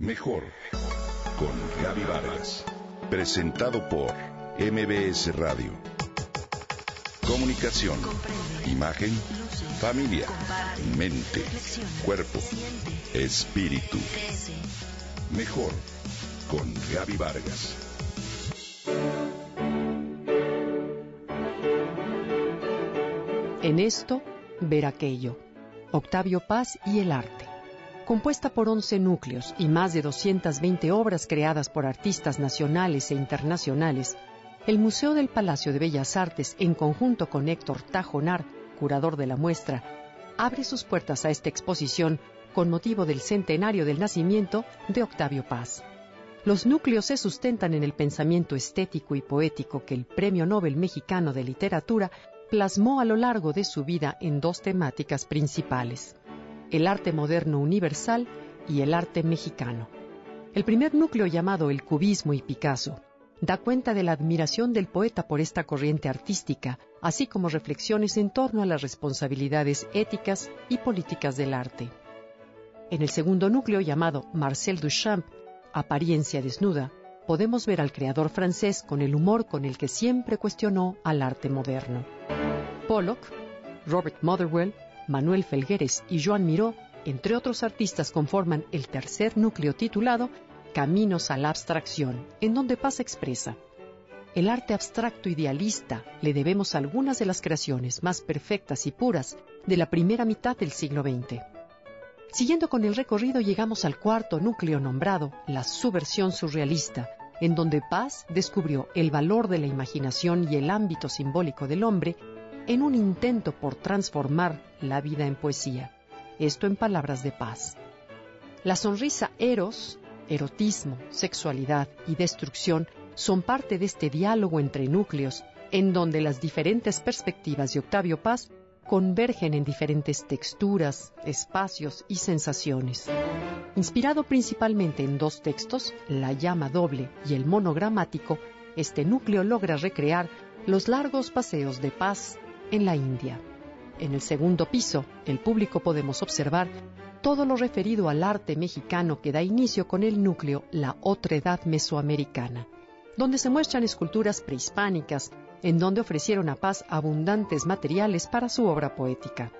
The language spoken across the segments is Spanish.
Mejor con Gaby Vargas. Presentado por MBS Radio. Comunicación, imagen, familia, mente, cuerpo, espíritu. Mejor con Gaby Vargas. En esto, ver aquello. Octavio Paz y el arte compuesta por 11 núcleos y más de 220 obras creadas por artistas nacionales e internacionales, el Museo del Palacio de Bellas Artes, en conjunto con Héctor Tajonar, curador de la muestra, abre sus puertas a esta exposición con motivo del centenario del nacimiento de Octavio Paz. Los núcleos se sustentan en el pensamiento estético y poético que el Premio Nobel Mexicano de Literatura plasmó a lo largo de su vida en dos temáticas principales el arte moderno universal y el arte mexicano. El primer núcleo llamado el cubismo y Picasso da cuenta de la admiración del poeta por esta corriente artística, así como reflexiones en torno a las responsabilidades éticas y políticas del arte. En el segundo núcleo llamado Marcel Duchamp, Apariencia desnuda, podemos ver al creador francés con el humor con el que siempre cuestionó al arte moderno. Pollock, Robert Motherwell, Manuel Felgueres y Joan Miró, entre otros artistas, conforman el tercer núcleo titulado Caminos a la Abstracción, en donde Paz expresa. El arte abstracto idealista le debemos algunas de las creaciones más perfectas y puras de la primera mitad del siglo XX. Siguiendo con el recorrido llegamos al cuarto núcleo nombrado la subversión surrealista, en donde Paz descubrió el valor de la imaginación y el ámbito simbólico del hombre en un intento por transformar la vida en poesía. Esto en palabras de paz. La sonrisa eros, erotismo, sexualidad y destrucción son parte de este diálogo entre núcleos en donde las diferentes perspectivas de Octavio Paz convergen en diferentes texturas, espacios y sensaciones. Inspirado principalmente en dos textos, La llama doble y el monogramático, este núcleo logra recrear los largos paseos de paz en la India. En el segundo piso, el público podemos observar todo lo referido al arte mexicano que da inicio con el núcleo La Otredad Mesoamericana, donde se muestran esculturas prehispánicas, en donde ofrecieron a Paz abundantes materiales para su obra poética.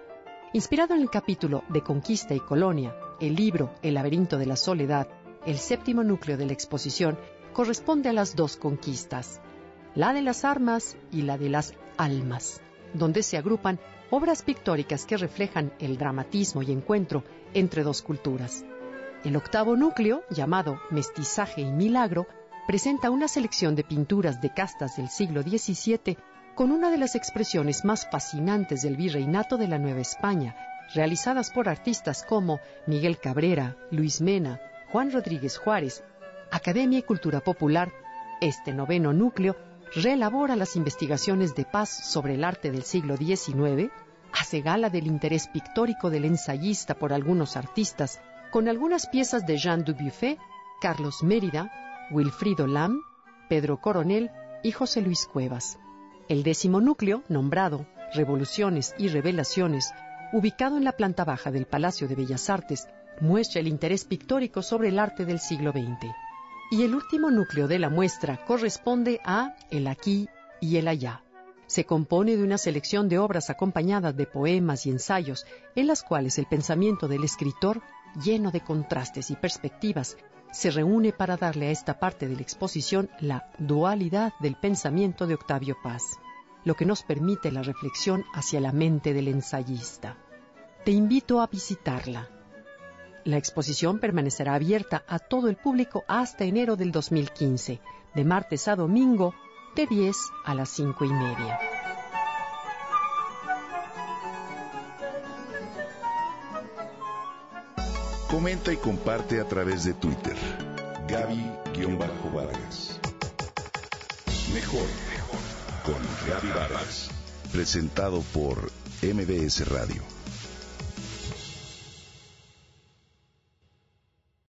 Inspirado en el capítulo de Conquista y Colonia, el libro El laberinto de la soledad, el séptimo núcleo de la exposición corresponde a las dos conquistas, la de las armas y la de las almas donde se agrupan obras pictóricas que reflejan el dramatismo y encuentro entre dos culturas. El octavo núcleo, llamado Mestizaje y Milagro, presenta una selección de pinturas de castas del siglo XVII con una de las expresiones más fascinantes del virreinato de la Nueva España, realizadas por artistas como Miguel Cabrera, Luis Mena, Juan Rodríguez Juárez, Academia y Cultura Popular. Este noveno núcleo reelabora las investigaciones de paz sobre el arte del siglo XIX, hace gala del interés pictórico del ensayista por algunos artistas, con algunas piezas de Jean Dubuffet, Carlos Mérida, Wilfrido Lam, Pedro Coronel y José Luis Cuevas. El décimo núcleo, nombrado Revoluciones y Revelaciones, ubicado en la planta baja del Palacio de Bellas Artes, muestra el interés pictórico sobre el arte del siglo XX y el último núcleo de la muestra corresponde a el aquí y el allá. Se compone de una selección de obras acompañadas de poemas y ensayos en las cuales el pensamiento del escritor, lleno de contrastes y perspectivas, se reúne para darle a esta parte de la exposición la dualidad del pensamiento de Octavio Paz, lo que nos permite la reflexión hacia la mente del ensayista. Te invito a visitarla la exposición permanecerá abierta a todo el público hasta enero del 2015, de martes a domingo, de 10 a las 5 y media. Comenta y comparte a través de Twitter. Gaby-Vargas. Mejor con Gaby Vargas. Presentado por MBS Radio.